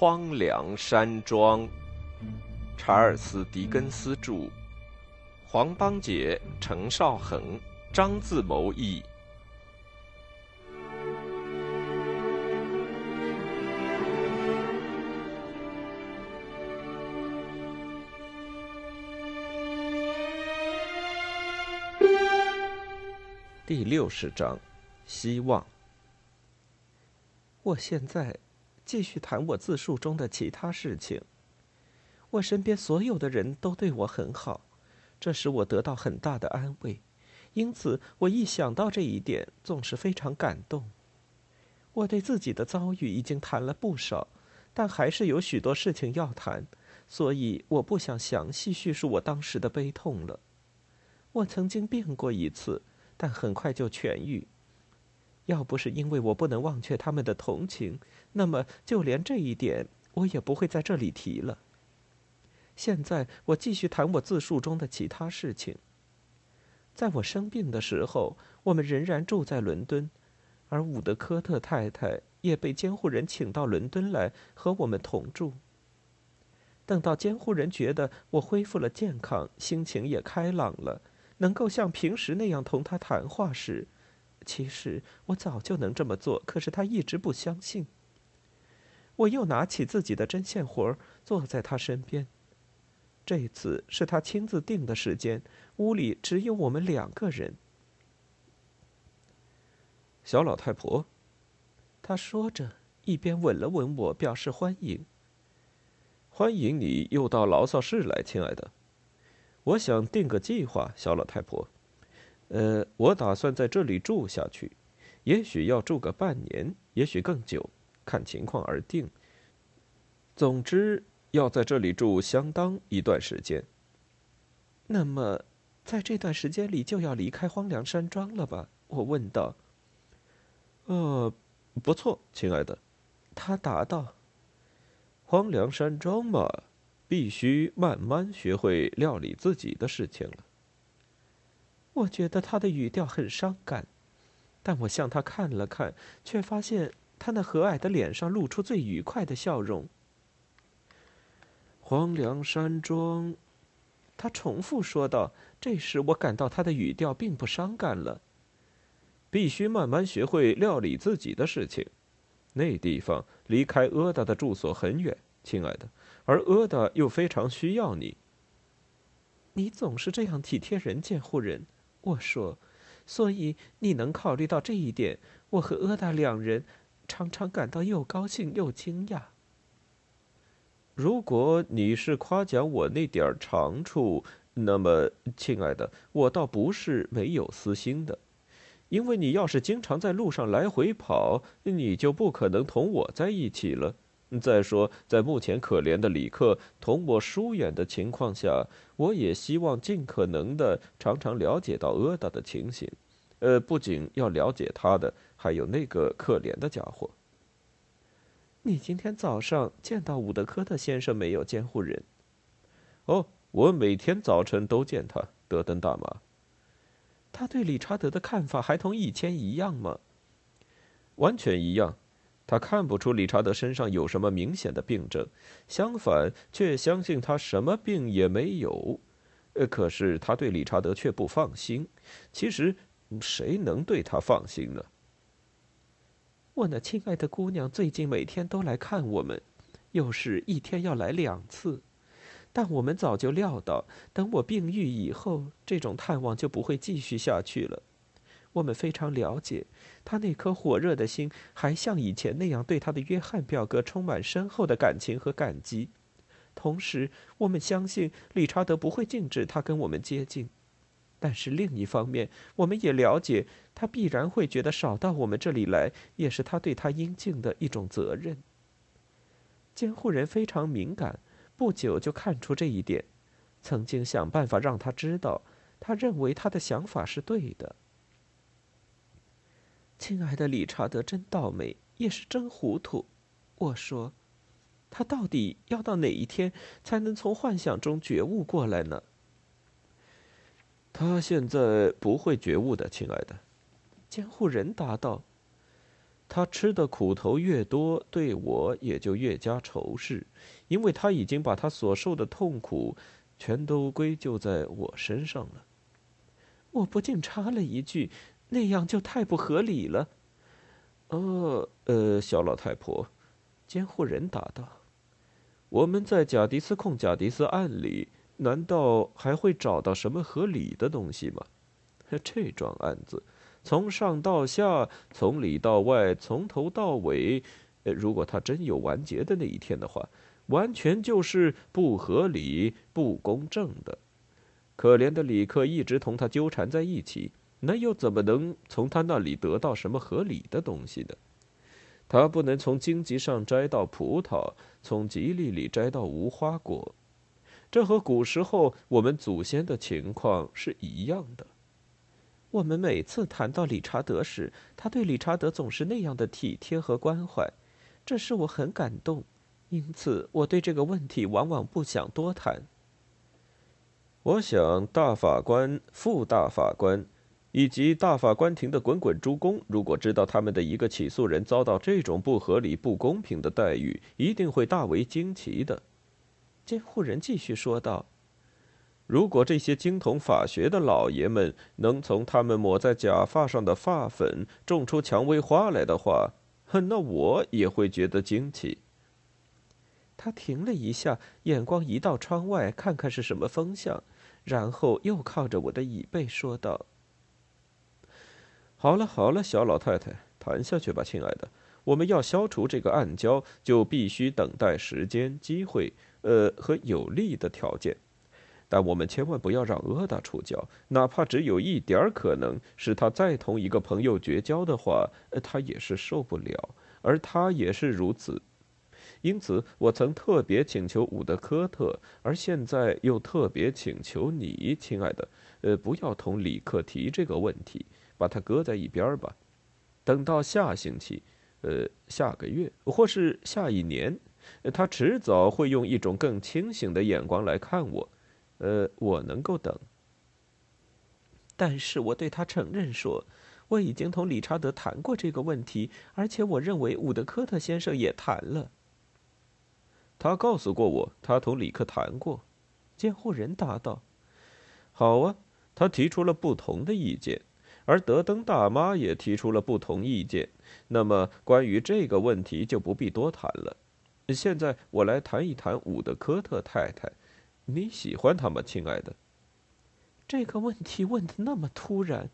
荒凉山庄，查尔斯·狄更斯著，黄邦杰、程少恒、张自谋译。第六十章，希望。我现在。继续谈我自述中的其他事情。我身边所有的人都对我很好，这使我得到很大的安慰，因此我一想到这一点，总是非常感动。我对自己的遭遇已经谈了不少，但还是有许多事情要谈，所以我不想详细叙述我当时的悲痛了。我曾经病过一次，但很快就痊愈。要不是因为我不能忘却他们的同情，那么就连这一点我也不会在这里提了。现在我继续谈我自述中的其他事情。在我生病的时候，我们仍然住在伦敦，而伍德科特太太也被监护人请到伦敦来和我们同住。等到监护人觉得我恢复了健康，心情也开朗了，能够像平时那样同他谈话时，其实我早就能这么做，可是他一直不相信。我又拿起自己的针线活儿，坐在他身边。这次是他亲自定的时间，屋里只有我们两个人。小老太婆，他说着，一边吻了吻我，表示欢迎。欢迎你又到牢骚室来，亲爱的。我想定个计划，小老太婆。呃，我打算在这里住下去，也许要住个半年，也许更久，看情况而定。总之，要在这里住相当一段时间。那么，在这段时间里就要离开荒凉山庄了吧？我问道。呃，不错，亲爱的，他答道。荒凉山庄嘛，必须慢慢学会料理自己的事情了。我觉得他的语调很伤感，但我向他看了看，却发现他那和蔼的脸上露出最愉快的笑容。荒凉山庄，他重复说道。这时我感到他的语调并不伤感了。必须慢慢学会料理自己的事情。那地方离开阿达的住所很远，亲爱的，而阿达又非常需要你。你总是这样体贴人，监护人。我说，所以你能考虑到这一点，我和阿达两人常常感到又高兴又惊讶。如果你是夸奖我那点长处，那么，亲爱的，我倒不是没有私心的，因为你要是经常在路上来回跑，你就不可能同我在一起了。再说，在目前可怜的里克同我疏远的情况下，我也希望尽可能的常常了解到阿达的情形。呃，不仅要了解他的，还有那个可怜的家伙。你今天早上见到伍德科特先生没有，监护人？哦，我每天早晨都见他，德登大妈。他对理查德的看法还同以前一样吗？完全一样。他看不出理查德身上有什么明显的病症，相反，却相信他什么病也没有。呃，可是他对理查德却不放心。其实，谁能对他放心呢？我那亲爱的姑娘最近每天都来看我们，有时一天要来两次。但我们早就料到，等我病愈以后，这种探望就不会继续下去了。我们非常了解，他那颗火热的心还像以前那样对他的约翰表哥充满深厚的感情和感激。同时，我们相信理查德不会禁止他跟我们接近。但是另一方面，我们也了解他必然会觉得少到我们这里来也是他对他应尽的一种责任。监护人非常敏感，不久就看出这一点，曾经想办法让他知道，他认为他的想法是对的。亲爱的理查德，真倒霉，也是真糊涂。我说，他到底要到哪一天才能从幻想中觉悟过来呢？他现在不会觉悟的，亲爱的。监护人答道：“他吃的苦头越多，对我也就越加仇视，因为他已经把他所受的痛苦全都归咎在我身上了。我不禁插了一句：“那样就太不合理了。”“呃呃，小老太婆。”监护人答道：“我们在贾迪斯控贾迪斯案里，难道还会找到什么合理的东西吗？这桩案子……”从上到下，从里到外，从头到尾，呃，如果他真有完结的那一天的话，完全就是不合理、不公正的。可怜的李克一直同他纠缠在一起，那又怎么能从他那里得到什么合理的东西呢？他不能从荆棘上摘到葡萄，从吉利里摘到无花果，这和古时候我们祖先的情况是一样的。我们每次谈到理查德时，他对理查德总是那样的体贴和关怀，这使我很感动。因此，我对这个问题往往不想多谈。我想，大法官、副大法官以及大法官庭的滚滚诸公，如果知道他们的一个起诉人遭到这种不合理、不公平的待遇，一定会大为惊奇的。监护人继续说道。如果这些精通法学的老爷们能从他们抹在假发上的发粉种出蔷薇花来的话，哼那我也会觉得惊奇。他停了一下，眼光移到窗外，看看是什么风向，然后又靠着我的椅背说道：“好了好了，小老太太，谈下去吧，亲爱的。我们要消除这个暗礁，就必须等待时间、机会，呃，和有利的条件。”但我们千万不要让阿达出礁，哪怕只有一点可能使他再同一个朋友绝交的话，他也是受不了，而他也是如此。因此，我曾特别请求伍德科特，而现在又特别请求你，亲爱的，呃，不要同李克提这个问题，把它搁在一边吧。等到下星期，呃，下个月或是下一年，他迟早会用一种更清醒的眼光来看我。呃，我能够等，但是我对他承认说，我已经同理查德谈过这个问题，而且我认为伍德科特先生也谈了。他告诉过我，他同李克谈过。监护人答道：“好啊，他提出了不同的意见，而德登大妈也提出了不同意见。那么关于这个问题就不必多谈了。现在我来谈一谈伍德科特太太。”你喜欢他吗，亲爱的？这个问题问的那么突然，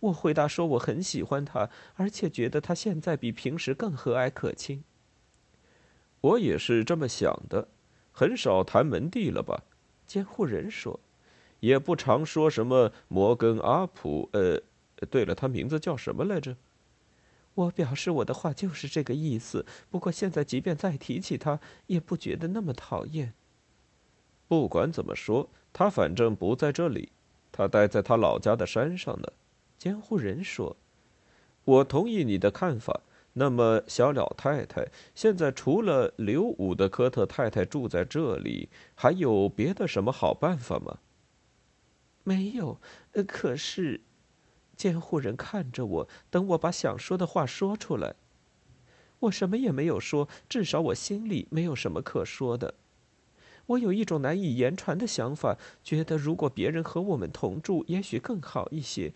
我回答说我很喜欢他，而且觉得他现在比平时更和蔼可亲。我也是这么想的，很少谈门第了吧？监护人说，也不常说什么摩根阿普。呃，对了，他名字叫什么来着？我表示我的话就是这个意思。不过现在即便再提起他，也不觉得那么讨厌。不管怎么说，他反正不在这里，他待在他老家的山上呢。监护人说：“我同意你的看法。那么，小老太太，现在除了刘武的科特太太住在这里，还有别的什么好办法吗？”没有。可是，监护人看着我，等我把想说的话说出来。我什么也没有说，至少我心里没有什么可说的。我有一种难以言传的想法，觉得如果别人和我们同住，也许更好一些。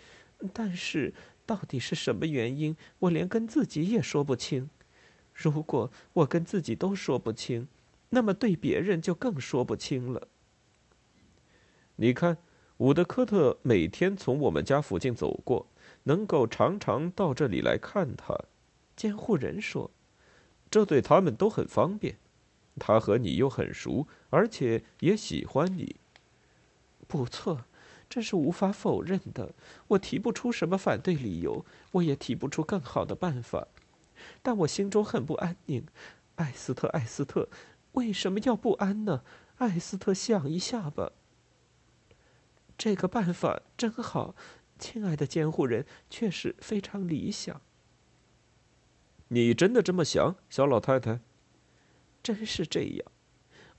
但是，到底是什么原因，我连跟自己也说不清。如果我跟自己都说不清，那么对别人就更说不清了。你看，伍德科特每天从我们家附近走过，能够常常到这里来看他。监护人说，这对他们都很方便。他和你又很熟，而且也喜欢你。不错，这是无法否认的。我提不出什么反对理由，我也提不出更好的办法。但我心中很不安宁。艾斯特，艾斯特，为什么要不安呢？艾斯特，想一下吧。这个办法真好，亲爱的监护人，确实非常理想。你真的这么想，小老太太？真是这样，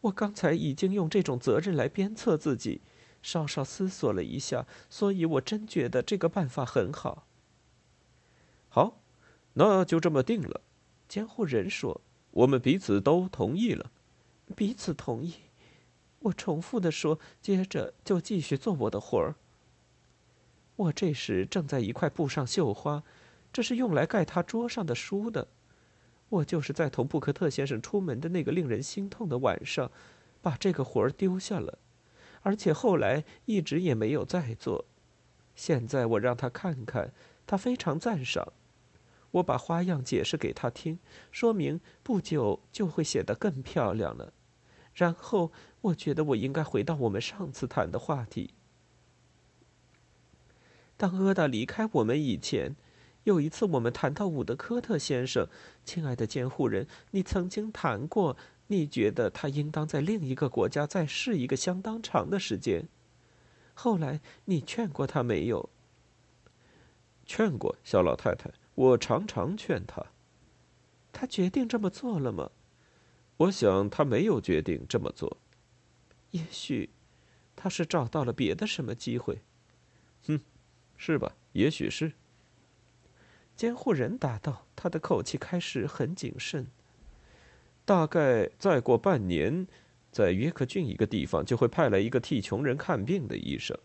我刚才已经用这种责任来鞭策自己，稍稍思索了一下，所以我真觉得这个办法很好。好，那就这么定了。监护人说：“我们彼此都同意了。”彼此同意。我重复的说，接着就继续做我的活儿。我这时正在一块布上绣花，这是用来盖他桌上的书的。我就是在同布克特先生出门的那个令人心痛的晚上，把这个活儿丢下了，而且后来一直也没有再做。现在我让他看看，他非常赞赏。我把花样解释给他听，说明不久就会显得更漂亮了。然后我觉得我应该回到我们上次谈的话题。当阿达离开我们以前，有一次我们谈到伍德科特先生，亲爱的监护人，你曾经谈过，你觉得他应当在另一个国家再试一个相当长的时间。后来你劝过他没有？劝过，小老太太，我常常劝他。他决定这么做了吗？我想他没有决定这么做。也许，他是找到了别的什么机会。哼，是吧？也许是。监护人答道，他的口气开始很谨慎。大概再过半年，在约克郡一个地方就会派来一个替穷人看病的医生。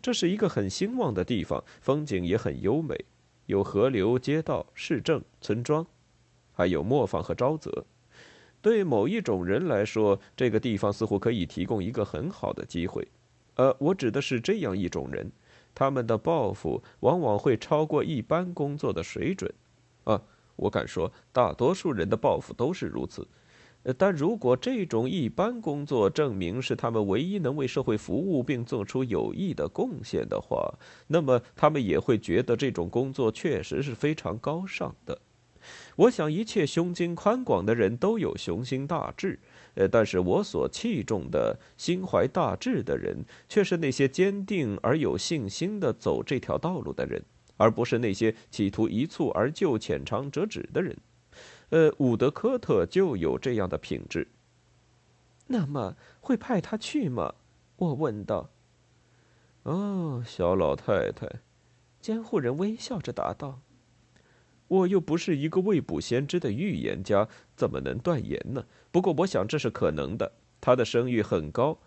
这是一个很兴旺的地方，风景也很优美，有河流、街道、市政、村庄，还有磨坊和沼泽。对某一种人来说，这个地方似乎可以提供一个很好的机会。呃，我指的是这样一种人，他们的抱负往往会超过一般工作的水准。啊，我敢说，大多数人的抱负都是如此。但如果这种一般工作证明是他们唯一能为社会服务并做出有益的贡献的话，那么他们也会觉得这种工作确实是非常高尚的。我想，一切胸襟宽广的人都有雄心大志，呃，但是我所器重的心怀大志的人，却是那些坚定而有信心的走这条道路的人，而不是那些企图一蹴而就、浅尝辄止的人。呃，伍德科特就有这样的品质。那么，会派他去吗？我问道。哦，小老太太，监护人微笑着答道。我又不是一个未卜先知的预言家，怎么能断言呢？不过我想这是可能的。他的声誉很高，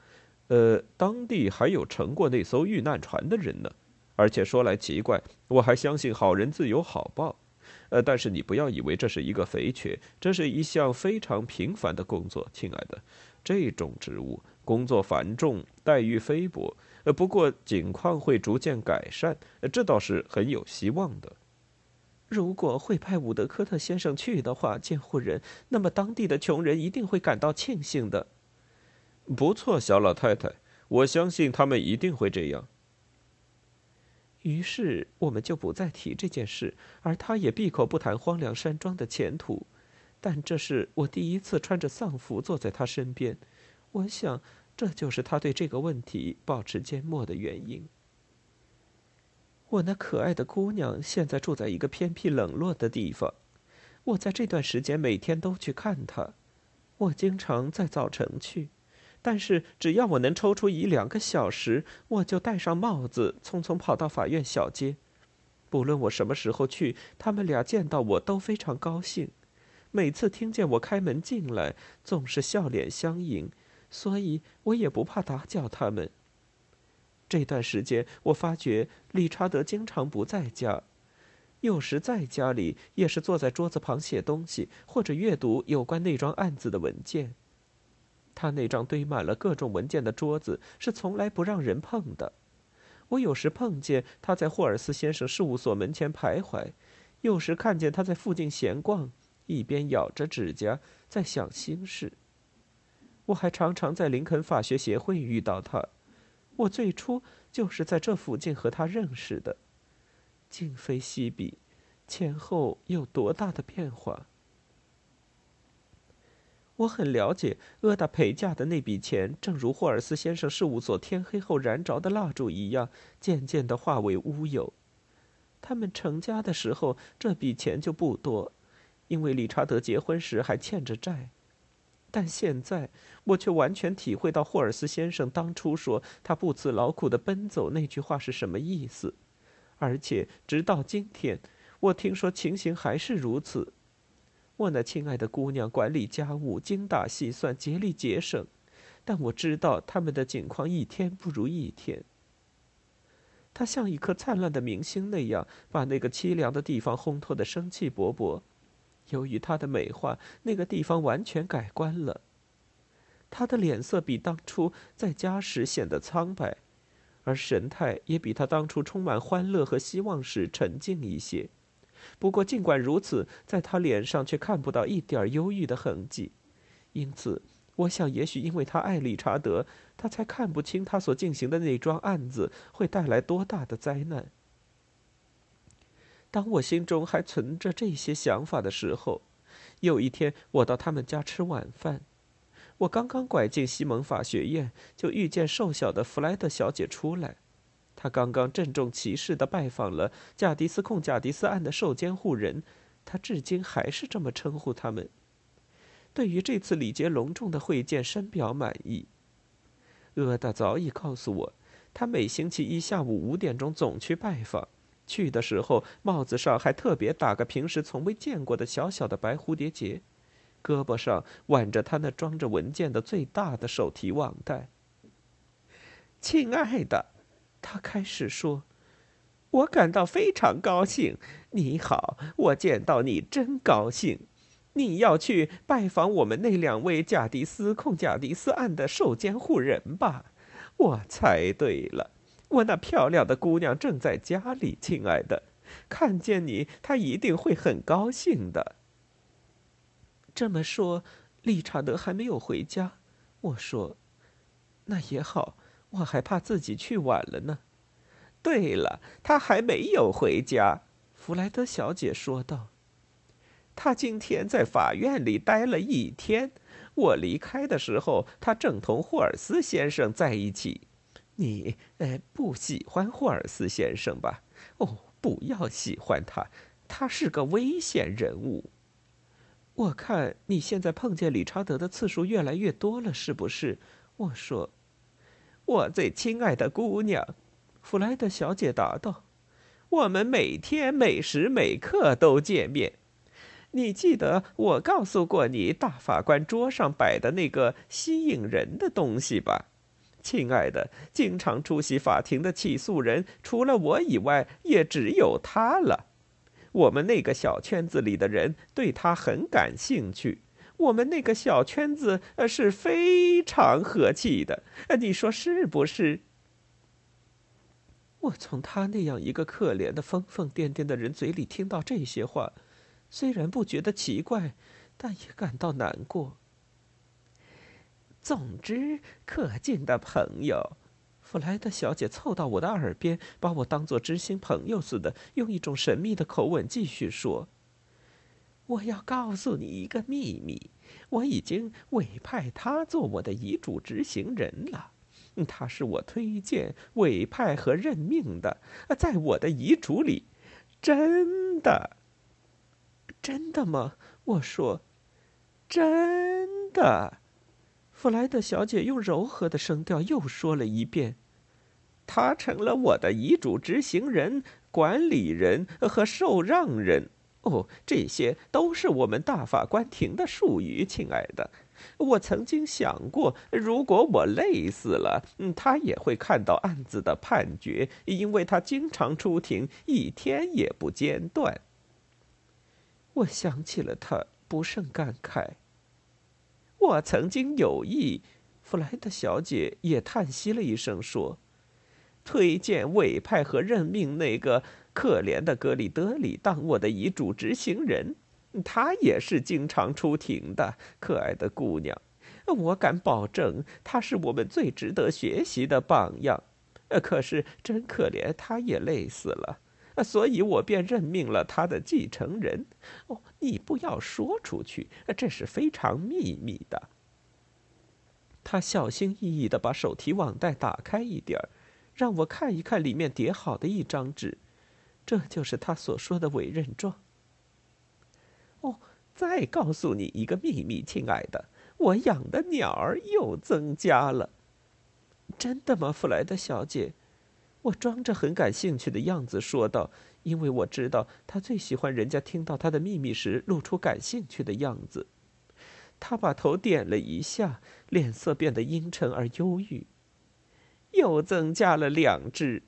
呃，当地还有乘过那艘遇难船的人呢。而且说来奇怪，我还相信好人自有好报。呃，但是你不要以为这是一个肥缺，这是一项非常平凡的工作，亲爱的。这种职务工作繁重，待遇菲薄，呃，不过景况会逐渐改善，这倒是很有希望的。如果会派伍德科特先生去的话，监护人，那么当地的穷人一定会感到庆幸的。不错，小老太太，我相信他们一定会这样。于是我们就不再提这件事，而他也闭口不谈荒凉山庄的前途。但这是我第一次穿着丧服坐在他身边，我想这就是他对这个问题保持缄默的原因。我那可爱的姑娘现在住在一个偏僻冷落的地方。我在这段时间每天都去看她。我经常在早晨去，但是只要我能抽出一两个小时，我就戴上帽子，匆匆跑到法院小街。不论我什么时候去，他们俩见到我都非常高兴。每次听见我开门进来，总是笑脸相迎，所以我也不怕打搅他们。这段时间，我发觉理查德经常不在家，有时在家里也是坐在桌子旁写东西，或者阅读有关那桩案子的文件。他那张堆满了各种文件的桌子是从来不让人碰的。我有时碰见他在霍尔斯先生事务所门前徘徊，有时看见他在附近闲逛，一边咬着指甲在想心事。我还常常在林肯法学协会遇到他。我最初就是在这附近和他认识的，今非昔比，前后有多大的变化？我很了解，阿达陪嫁的那笔钱，正如霍尔斯先生事务所天黑后燃着的蜡烛一样，渐渐的化为乌有。他们成家的时候，这笔钱就不多，因为理查德结婚时还欠着债。但现在，我却完全体会到霍尔斯先生当初说他不辞劳苦的奔走那句话是什么意思，而且直到今天，我听说情形还是如此。我那亲爱的姑娘管理家务，精打细算，竭力节省，但我知道他们的境况一天不如一天。她像一颗灿烂的明星那样，把那个凄凉的地方烘托得生气勃勃。由于他的美化，那个地方完全改观了。他的脸色比当初在家时显得苍白，而神态也比他当初充满欢乐和希望时沉静一些。不过，尽管如此，在他脸上却看不到一点忧郁的痕迹。因此，我想，也许因为他爱理查德，他才看不清他所进行的那桩案子会带来多大的灾难。当我心中还存着这些想法的时候，有一天我到他们家吃晚饭，我刚刚拐进西蒙法学院，就遇见瘦小的弗莱德小姐出来。他刚刚郑重其事地拜访了贾迪斯控贾迪斯案的受监护人，他至今还是这么称呼他们。对于这次礼节隆重的会见，深表满意。阿达早已告诉我，他每星期一下午五点钟总去拜访，去的时候帽子上还特别打个平时从未见过的小小的白蝴蝶结，胳膊上挽着他那装着文件的最大的手提网袋。亲爱的。他开始说：“我感到非常高兴。你好，我见到你真高兴。你要去拜访我们那两位贾迪斯控贾迪斯案的受监护人吧？我猜对了，我那漂亮的姑娘正在家里。亲爱的，看见你，她一定会很高兴的。”这么说，理查德还没有回家。我说：“那也好。”我还怕自己去晚了呢。对了，他还没有回家。弗莱德小姐说道：“他今天在法院里待了一天。我离开的时候，他正同霍尔斯先生在一起。你，呃，不喜欢霍尔斯先生吧？哦，不要喜欢他，他是个危险人物。我看你现在碰见理查德的次数越来越多了，是不是？”我说。我最亲爱的姑娘，弗莱德小姐答道：“我们每天每时每刻都见面。你记得我告诉过你大法官桌上摆的那个吸引人的东西吧？亲爱的，经常出席法庭的起诉人除了我以外，也只有他了。我们那个小圈子里的人对他很感兴趣。”我们那个小圈子呃是非常和气的，你说是不是？我从他那样一个可怜的疯疯癫癫的人嘴里听到这些话，虽然不觉得奇怪，但也感到难过。总之，可敬的朋友，弗莱德小姐凑到我的耳边，把我当作知心朋友似的，用一种神秘的口吻继续说。我要告诉你一个秘密，我已经委派他做我的遗嘱执行人了。他是我推荐、委派和任命的，在我的遗嘱里，真的，真的吗？我说，真的。弗莱德小姐用柔和的声调又说了一遍：“他成了我的遗嘱执行人、管理人和受让人。”哦，这些都是我们大法官庭的术语，亲爱的。我曾经想过，如果我累死了，嗯，他也会看到案子的判决，因为他经常出庭，一天也不间断。我想起了他，不胜感慨。我曾经有意，弗莱德小姐也叹息了一声，说：“推荐、委派和任命那个。”可怜的格里德里当我的遗嘱执行人，他也是经常出庭的。可爱的姑娘，我敢保证，他是我们最值得学习的榜样。可是真可怜，他也累死了，所以我便任命了他的继承人。哦，你不要说出去，这是非常秘密的。他小心翼翼地把手提网袋打开一点儿，让我看一看里面叠好的一张纸。这就是他所说的委任状。哦，再告诉你一个秘密，亲爱的，我养的鸟儿又增加了。真的吗，弗莱德小姐？我装着很感兴趣的样子说道，因为我知道他最喜欢人家听到他的秘密时露出感兴趣的样子。他把头点了一下，脸色变得阴沉而忧郁。又增加了两只，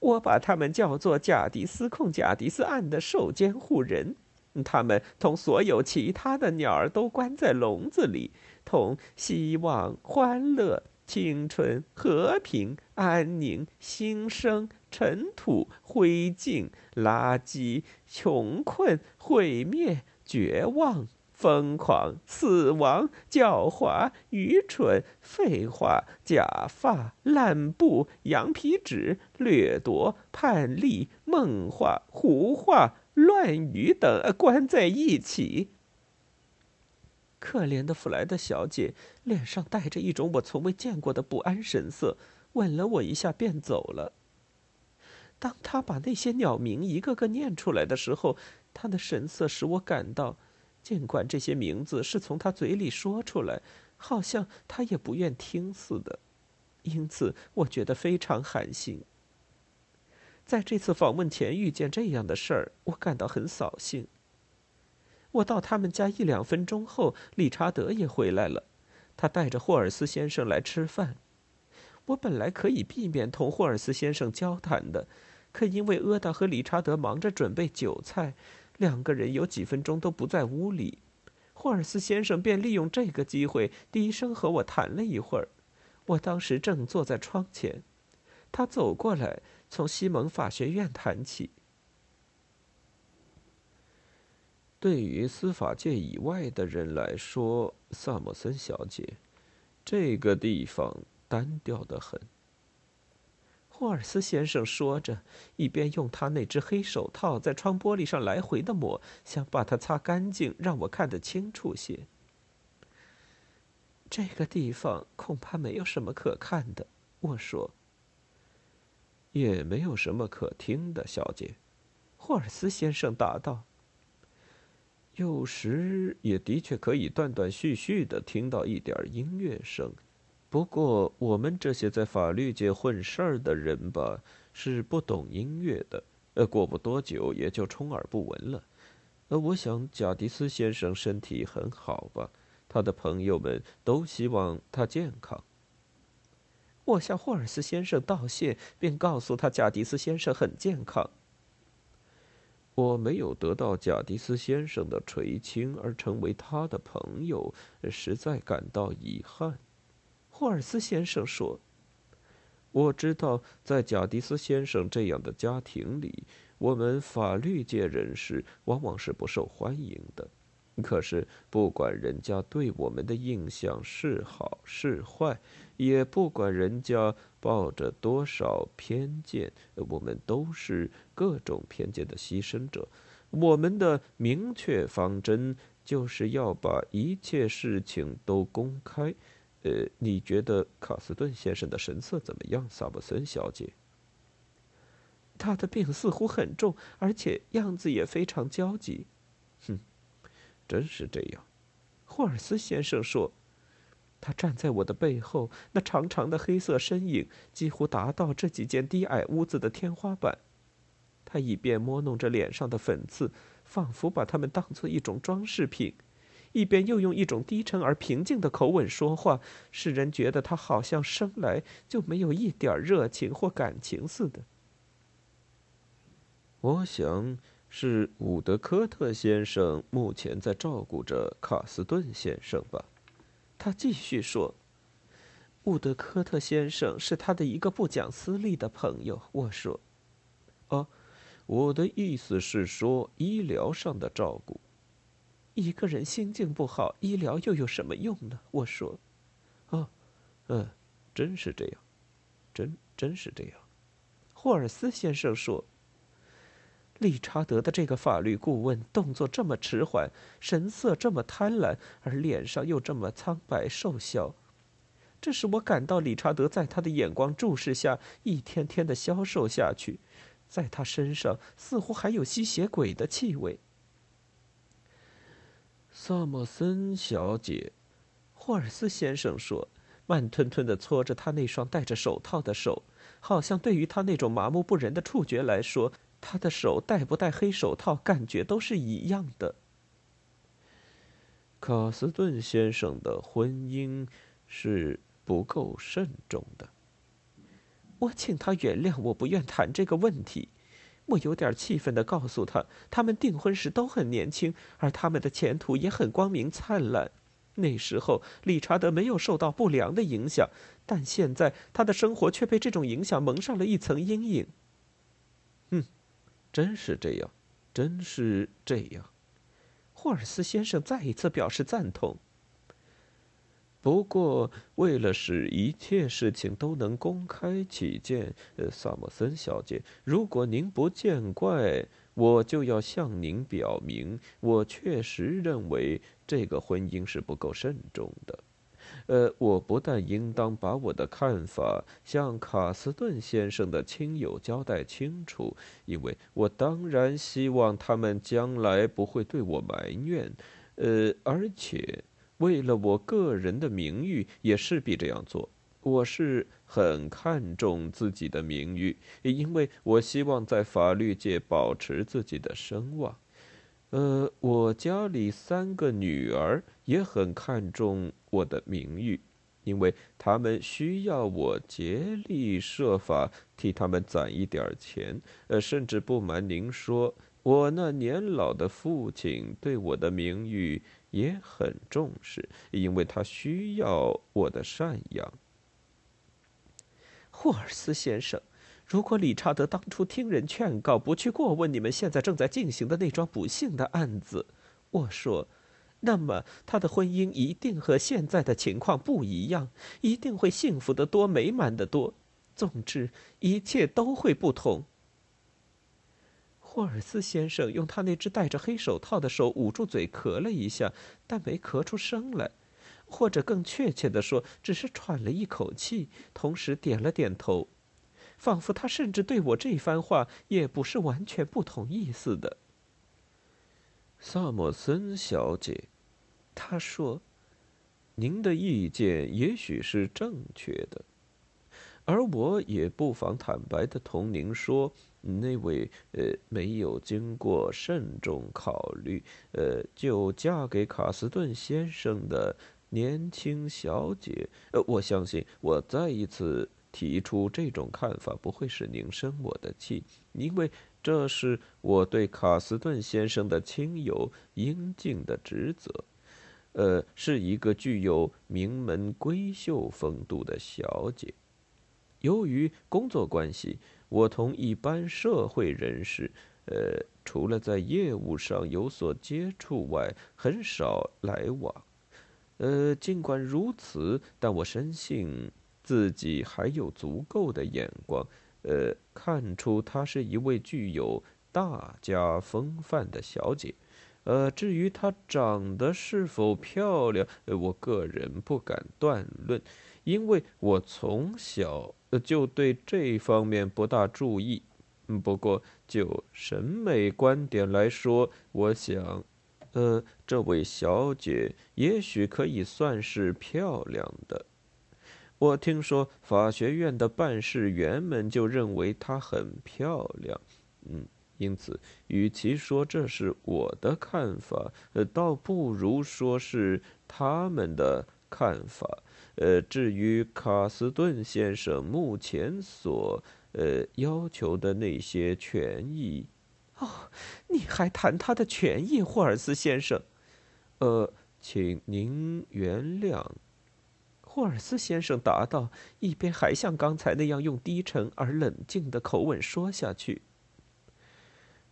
我把他们叫做贾迪斯控贾迪斯案的受监护人。他们同所有其他的鸟儿都关在笼子里，同希望、欢乐、青春、和平、安宁、新生、尘土、灰烬、垃圾、穷困、毁灭、绝望。疯狂、死亡、狡猾、愚蠢、废话、假发、烂布、羊皮纸、掠夺、叛逆、梦话、胡话、乱语等关在一起。可怜的弗莱德小姐脸上带着一种我从未见过的不安神色，吻了我一下便走了。当她把那些鸟名一个个念出来的时候，她的神色使我感到。尽管这些名字是从他嘴里说出来，好像他也不愿听似的，因此我觉得非常寒心。在这次访问前遇见这样的事儿，我感到很扫兴。我到他们家一两分钟后，理查德也回来了，他带着霍尔斯先生来吃饭。我本来可以避免同霍尔斯先生交谈的，可因为阿达和理查德忙着准备酒菜。两个人有几分钟都不在屋里，霍尔斯先生便利用这个机会低声和我谈了一会儿。我当时正坐在窗前，他走过来，从西蒙法学院谈起。对于司法界以外的人来说，萨默森小姐，这个地方单调的很。霍尔斯先生说着，一边用他那只黑手套在窗玻璃上来回的抹，想把它擦干净，让我看得清楚些。这个地方恐怕没有什么可看的，我说。也没有什么可听的，小姐。霍尔斯先生答道。有时也的确可以断断续续的听到一点音乐声。不过，我们这些在法律界混事儿的人吧，是不懂音乐的。呃，过不多久也就充耳不闻了。呃，我想贾迪斯先生身体很好吧？他的朋友们都希望他健康。我向霍尔斯先生道谢，并告诉他贾迪斯先生很健康。我没有得到贾迪斯先生的垂青而成为他的朋友，实在感到遗憾。霍尔斯先生说：“我知道，在贾迪斯先生这样的家庭里，我们法律界人士往往是不受欢迎的。可是，不管人家对我们的印象是好是坏，也不管人家抱着多少偏见，我们都是各种偏见的牺牲者。我们的明确方针就是要把一切事情都公开。”呃，你觉得卡斯顿先生的神色怎么样，萨姆森小姐？他的病似乎很重，而且样子也非常焦急。哼，真是这样。霍尔斯先生说，他站在我的背后，那长长的黑色身影几乎达到这几间低矮屋子的天花板。他一边摸弄着脸上的粉刺，仿佛把它们当做一种装饰品。一边又用一种低沉而平静的口吻说话，使人觉得他好像生来就没有一点热情或感情似的。我想是伍德科特先生目前在照顾着卡斯顿先生吧。他继续说：“伍德科特先生是他的一个不讲私利的朋友。”我说：“哦，我的意思是说医疗上的照顾。”一个人心境不好，医疗又有什么用呢？我说：“哦，嗯，真是这样，真真是这样。”霍尔斯先生说：“理查德的这个法律顾问动作这么迟缓，神色这么贪婪，而脸上又这么苍白瘦小，这使我感到理查德在他的眼光注视下一天天的消瘦下去，在他身上似乎还有吸血鬼的气味。”萨默森小姐，霍尔斯先生说，慢吞吞的搓着他那双戴着手套的手，好像对于他那种麻木不仁的触觉来说，他的手戴不戴黑手套，感觉都是一样的。卡斯顿先生的婚姻是不够慎重的。我请他原谅，我不愿谈这个问题。我有点气愤的告诉他，他们订婚时都很年轻，而他们的前途也很光明灿烂。那时候，理查德没有受到不良的影响，但现在他的生活却被这种影响蒙上了一层阴影。真是这样，真是这样。霍尔斯先生再一次表示赞同。不过，为了使一切事情都能公开起见，呃，萨默森小姐，如果您不见怪，我就要向您表明，我确实认为这个婚姻是不够慎重的。呃，我不但应当把我的看法向卡斯顿先生的亲友交代清楚，因为我当然希望他们将来不会对我埋怨。呃，而且为了我个人的名誉，也势必这样做。我是很看重自己的名誉，因为我希望在法律界保持自己的声望。呃，我家里三个女儿也很看重我的名誉，因为他们需要我竭力设法替他们攒一点钱。呃，甚至不瞒您说，我那年老的父亲对我的名誉也很重视，因为他需要我的赡养。霍尔斯先生。如果理查德当初听人劝告，不去过问你们现在正在进行的那桩不幸的案子，我说，那么他的婚姻一定和现在的情况不一样，一定会幸福的多，美满的多。总之，一切都会不同。霍尔斯先生用他那只戴着黑手套的手捂住嘴，咳了一下，但没咳出声来，或者更确切的说，只是喘了一口气，同时点了点头。仿佛他甚至对我这番话也不是完全不同意似的。萨默森小姐，他说：“您的意见也许是正确的，而我也不妨坦白的同您说，那位呃没有经过慎重考虑，呃就嫁给卡斯顿先生的年轻小姐，呃，我相信我再一次。”提出这种看法不会使您生我的气，因为这是我对卡斯顿先生的亲友应尽的职责。呃，是一个具有名门闺秀风度的小姐。由于工作关系，我同一般社会人士，呃，除了在业务上有所接触外，很少来往。呃，尽管如此，但我深信。自己还有足够的眼光，呃，看出她是一位具有大家风范的小姐。呃，至于她长得是否漂亮，呃，我个人不敢断论，因为我从小呃就对这方面不大注意。不过就审美观点来说，我想，呃，这位小姐也许可以算是漂亮的。我听说法学院的办事员们就认为她很漂亮，嗯，因此，与其说这是我的看法，倒不如说是他们的看法。呃，至于卡斯顿先生目前所呃要求的那些权益，哦，你还谈他的权益，霍尔斯先生？呃，请您原谅。霍尔斯先生答道，一边还像刚才那样用低沉而冷静的口吻说下去：“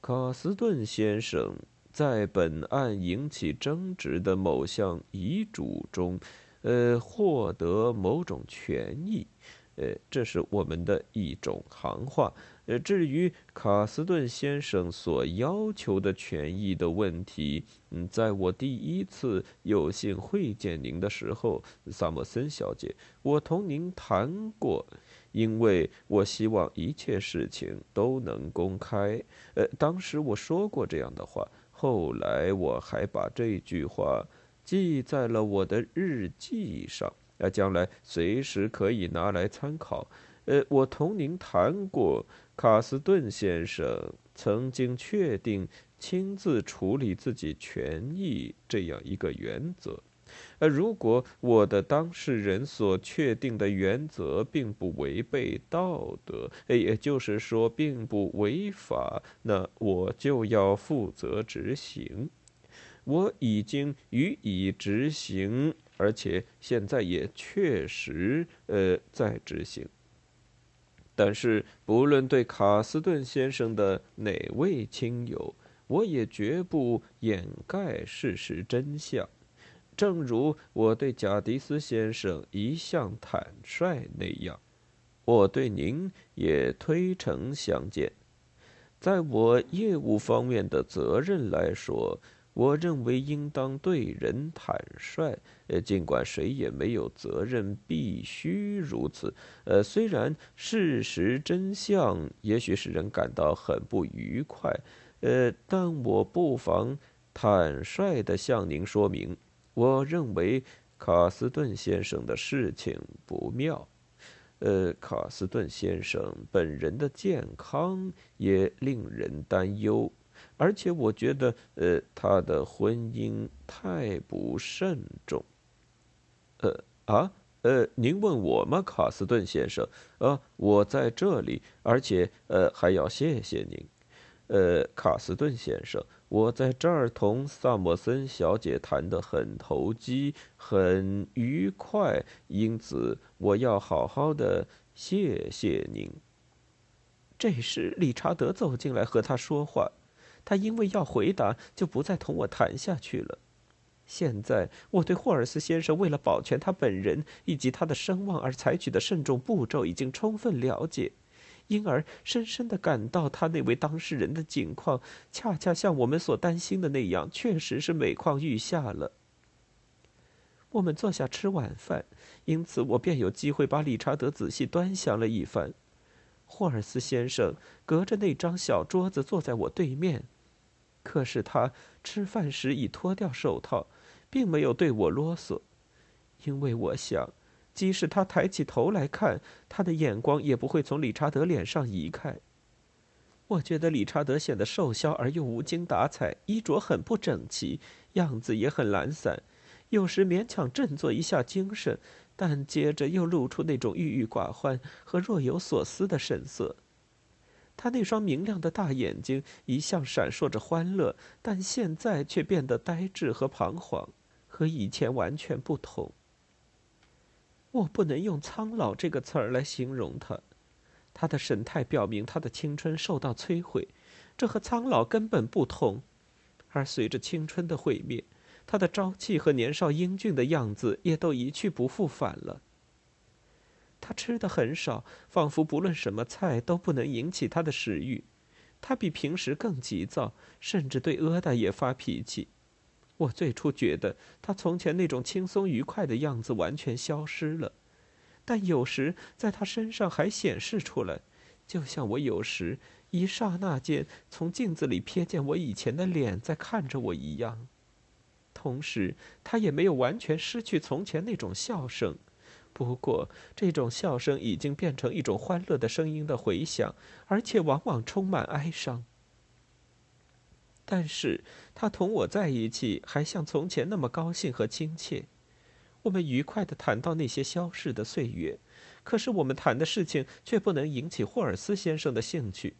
卡斯顿先生在本案引起争执的某项遗嘱中，呃，获得某种权益。”呃，这是我们的一种行话。呃，至于卡斯顿先生所要求的权益的问题，嗯，在我第一次有幸会见您的时候，萨默森小姐，我同您谈过，因为我希望一切事情都能公开。呃，当时我说过这样的话，后来我还把这句话记在了我的日记上。啊将来随时可以拿来参考，呃，我同您谈过，卡斯顿先生曾经确定亲自处理自己权益这样一个原则。呃，如果我的当事人所确定的原则并不违背道德，也就是说并不违法，那我就要负责执行。我已经予以执行，而且现在也确实呃在执行。但是，不论对卡斯顿先生的哪位亲友，我也绝不掩盖事实真相。正如我对贾迪斯先生一向坦率那样，我对您也推诚相见。在我业务方面的责任来说，我认为应当对人坦率。呃，尽管谁也没有责任必须如此。呃，虽然事实真相也许使人感到很不愉快，呃，但我不妨坦率地向您说明。我认为卡斯顿先生的事情不妙，呃，卡斯顿先生本人的健康也令人担忧，而且我觉得，呃，他的婚姻太不慎重。呃啊，呃，您问我吗，卡斯顿先生？啊，我在这里，而且，呃，还要谢谢您，呃，卡斯顿先生。我在这儿同萨默森小姐谈得很投机，很愉快，因此我要好好的谢谢您。这时，理查德走进来和他说话，他因为要回答，就不再同我谈下去了。现在，我对霍尔斯先生为了保全他本人以及他的声望而采取的慎重步骤已经充分了解。因而深深的感到，他那位当事人的境况，恰恰像我们所担心的那样，确实是每况愈下了。我们坐下吃晚饭，因此我便有机会把理查德仔细端详了一番。霍尔斯先生隔着那张小桌子坐在我对面，可是他吃饭时已脱掉手套，并没有对我啰嗦，因为我想。即使他抬起头来看，他的眼光也不会从理查德脸上移开。我觉得理查德显得瘦削而又无精打采，衣着很不整齐，样子也很懒散，有时勉强振作一下精神，但接着又露出那种郁郁寡欢和若有所思的神色。他那双明亮的大眼睛一向闪烁着欢乐，但现在却变得呆滞和彷徨，和以前完全不同。我不能用“苍老”这个词儿来形容他，他的神态表明他的青春受到摧毁，这和苍老根本不同。而随着青春的毁灭，他的朝气和年少英俊的样子也都一去不复返了。他吃的很少，仿佛不论什么菜都不能引起他的食欲。他比平时更急躁，甚至对阿达也发脾气。我最初觉得他从前那种轻松愉快的样子完全消失了，但有时在他身上还显示出来，就像我有时一刹那间从镜子里瞥见我以前的脸在看着我一样。同时，他也没有完全失去从前那种笑声，不过这种笑声已经变成一种欢乐的声音的回响，而且往往充满哀伤。但是他同我在一起，还像从前那么高兴和亲切。我们愉快地谈到那些消逝的岁月，可是我们谈的事情却不能引起霍尔斯先生的兴趣，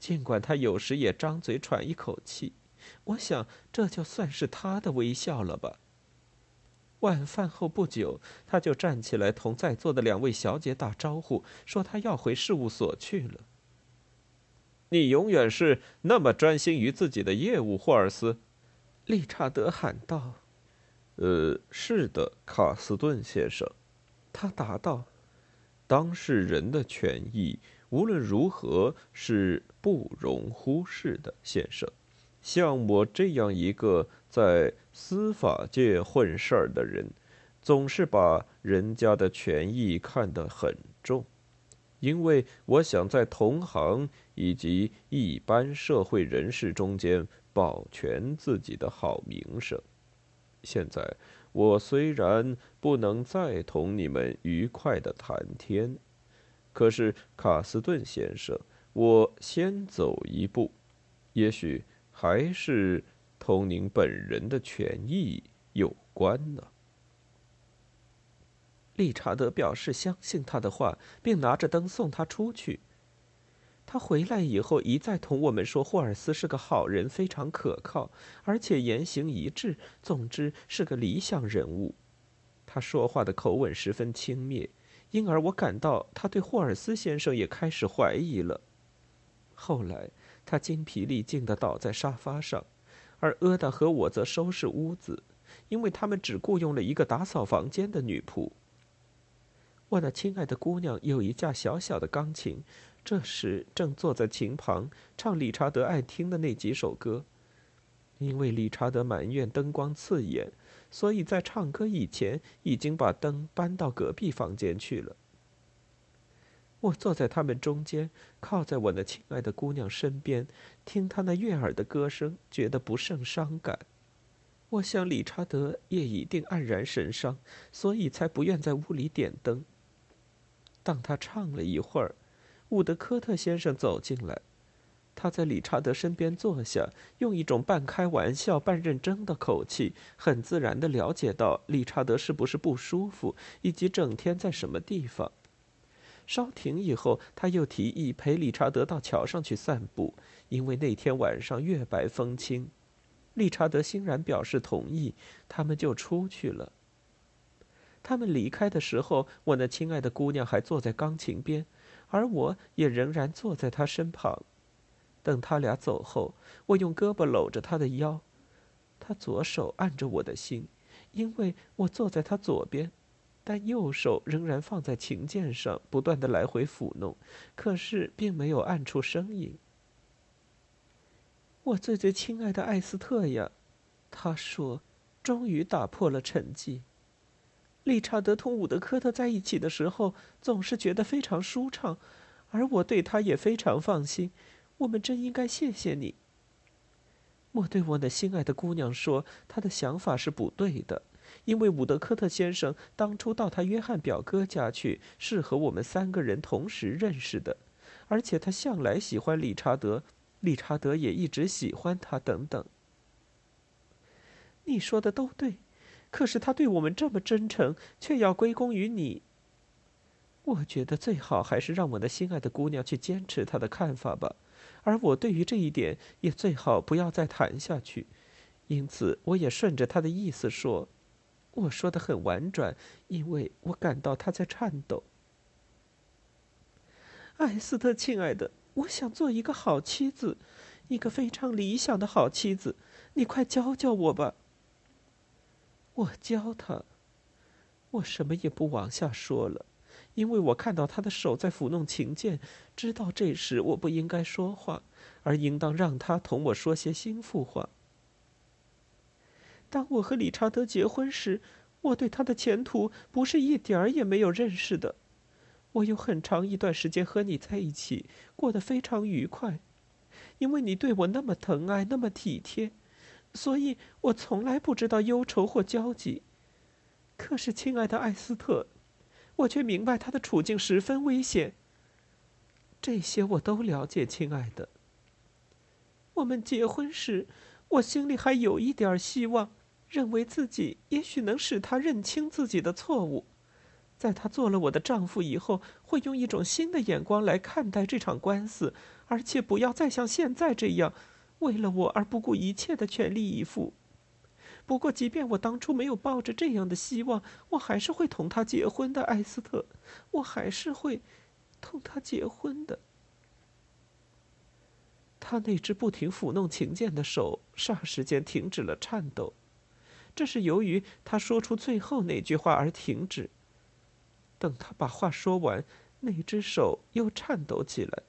尽管他有时也张嘴喘一口气。我想这就算是他的微笑了吧。晚饭后不久，他就站起来同在座的两位小姐打招呼，说他要回事务所去了。你永远是那么专心于自己的业务，霍尔斯，理查德喊道。“呃，是的，卡斯顿先生。”他答道，“当事人的权益无论如何是不容忽视的，先生。像我这样一个在司法界混事儿的人，总是把人家的权益看得很重。”因为我想在同行以及一般社会人士中间保全自己的好名声。现在我虽然不能再同你们愉快的谈天，可是卡斯顿先生，我先走一步，也许还是同您本人的权益有关呢。理查德表示相信他的话，并拿着灯送他出去。他回来以后一再同我们说，霍尔斯是个好人，非常可靠，而且言行一致。总之是个理想人物。他说话的口吻十分轻蔑。因而我感到他对霍尔斯先生也开始怀疑了。后来，他精疲力尽地倒在沙发上，而阿达和我则收拾屋子，因为他们只雇佣了一个打扫房间的女仆。我那亲爱的姑娘有一架小小的钢琴，这时正坐在琴旁唱理查德爱听的那几首歌。因为理查德埋怨灯光刺眼。所以在唱歌以前，已经把灯搬到隔壁房间去了。我坐在他们中间，靠在我那亲爱的姑娘身边，听她那悦耳的歌声，觉得不胜伤感。我想理查德也一定黯然神伤，所以才不愿在屋里点灯。当他唱了一会儿，伍德科特先生走进来。他在理查德身边坐下，用一种半开玩笑半认真的口气，很自然地了解到理查德是不是不舒服，以及整天在什么地方。稍停以后，他又提议陪理查德到桥上去散步，因为那天晚上月白风清。理查德欣然表示同意，他们就出去了。他们离开的时候，我那亲爱的姑娘还坐在钢琴边，而我也仍然坐在他身旁。等他俩走后，我用胳膊搂着他的腰，他左手按着我的心，因为我坐在他左边，但右手仍然放在琴键上，不断的来回抚弄，可是并没有按出声音。我最最亲爱的艾斯特呀，他说，终于打破了沉寂。理查德同伍德科特在一起的时候，总是觉得非常舒畅，而我对他也非常放心。我们真应该谢谢你。我对我那心爱的姑娘说，她的想法是不对的，因为伍德科特先生当初到他约翰表哥家去，是和我们三个人同时认识的，而且他向来喜欢理查德，理查德也一直喜欢他，等等。你说的都对，可是他对我们这么真诚，却要归功于你。我觉得最好还是让我的心爱的姑娘去坚持她的看法吧。而我对于这一点也最好不要再谈下去，因此我也顺着他的意思说，我说的很婉转，因为我感到他在颤抖。艾斯特，亲爱的，我想做一个好妻子，一个非常理想的好妻子，你快教教我吧。我教他，我什么也不往下说了。因为我看到他的手在抚弄琴键，知道这时我不应该说话，而应当让他同我说些心腹话。当我和理查德结婚时，我对他的前途不是一点儿也没有认识的。我有很长一段时间和你在一起，过得非常愉快，因为你对我那么疼爱，那么体贴，所以我从来不知道忧愁或焦急。可是，亲爱的艾斯特。我却明白他的处境十分危险。这些我都了解，亲爱的。我们结婚时，我心里还有一点希望，认为自己也许能使他认清自己的错误，在他做了我的丈夫以后，会用一种新的眼光来看待这场官司，而且不要再像现在这样，为了我而不顾一切的全力以赴。不过，即便我当初没有抱着这样的希望，我还是会同他结婚的，艾斯特。我还是会同他结婚的。他那只不停抚弄琴键的手霎时间停止了颤抖，这是由于他说出最后那句话而停止。等他把话说完，那只手又颤抖起来。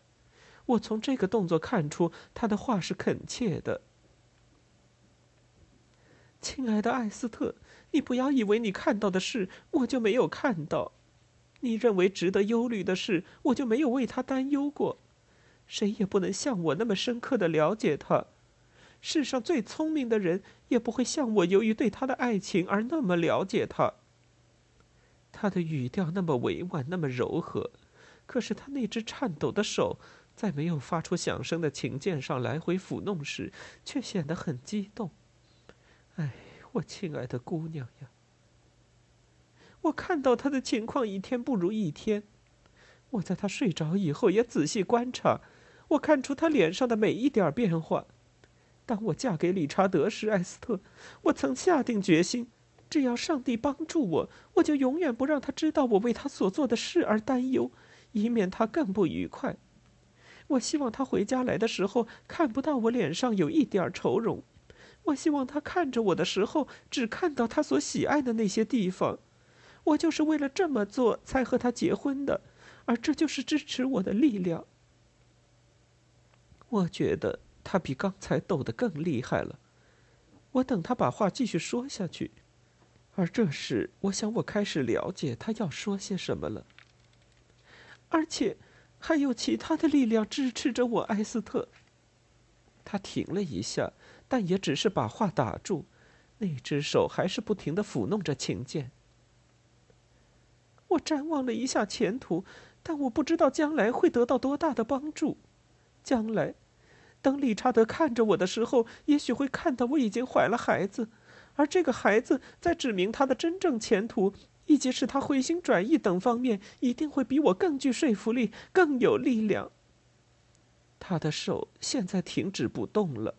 我从这个动作看出他的话是恳切的。亲爱的艾斯特，你不要以为你看到的事我就没有看到，你认为值得忧虑的事我就没有为他担忧过。谁也不能像我那么深刻的了解他，世上最聪明的人也不会像我由于对他的爱情而那么了解他。他的语调那么委婉，那么柔和，可是他那只颤抖的手，在没有发出响声的琴键上来回抚弄时，却显得很激动。哎，我亲爱的姑娘呀！我看到他的情况一天不如一天。我在他睡着以后也仔细观察，我看出他脸上的每一点变化。当我嫁给理查德时，艾斯特，我曾下定决心，只要上帝帮助我，我就永远不让他知道我为他所做的事而担忧，以免他更不愉快。我希望他回家来的时候看不到我脸上有一点愁容，我希望他看着我的时候只看到他所喜爱的那些地方。我就是为了这么做才和他结婚的，而这就是支持我的力量。我觉得他比刚才斗得更厉害了。我等他把话继续说下去，而这时我想我开始了解他要说些什么了。而且还有其他的力量支持着我，埃斯特。他停了一下，但也只是把话打住，那只手还是不停的抚弄着琴键。我展望了一下前途，但我不知道将来会得到多大的帮助。将来，当理查德看着我的时候，也许会看到我已经怀了孩子，而这个孩子在指明他的真正前途以及使他回心转意等方面，一定会比我更具说服力，更有力量。他的手现在停止不动了，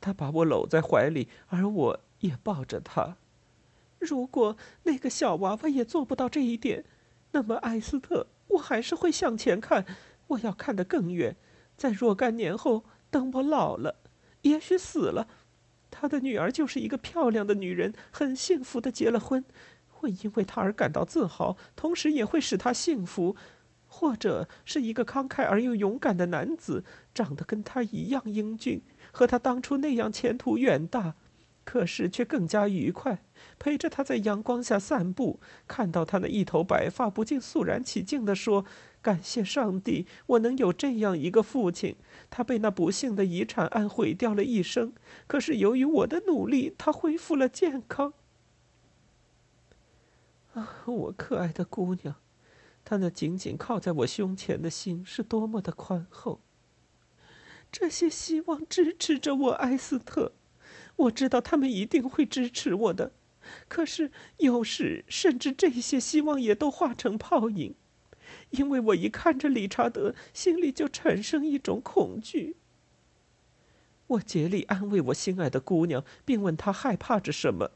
他把我搂在怀里，而我也抱着他。如果那个小娃娃也做不到这一点，那么艾斯特，我还是会向前看。我要看得更远，在若干年后，等我老了，也许死了，他的女儿就是一个漂亮的女人，很幸福的结了婚，会因为他而感到自豪，同时也会使他幸福。或者是一个慷慨而又勇敢的男子，长得跟他一样英俊，和他当初那样前途远大。可是却更加愉快，陪着他在阳光下散步，看到他那一头白发，不禁肃然起敬地说：“感谢上帝，我能有这样一个父亲。他被那不幸的遗产案毁掉了一生，可是由于我的努力，他恢复了健康。”啊，我可爱的姑娘，她那紧紧靠在我胸前的心是多么的宽厚。这些希望支持着我，埃斯特。我知道他们一定会支持我的，可是有时甚至这些希望也都化成泡影，因为我一看着理查德，心里就产生一种恐惧。我竭力安慰我心爱的姑娘，并问她害怕着什么。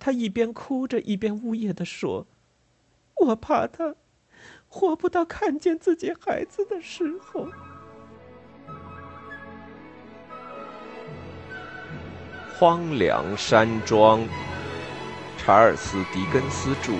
他一边哭着，一边呜咽的说：“我怕他活不到看见自己孩子的时候。”荒凉山庄，查尔斯·狄更斯著。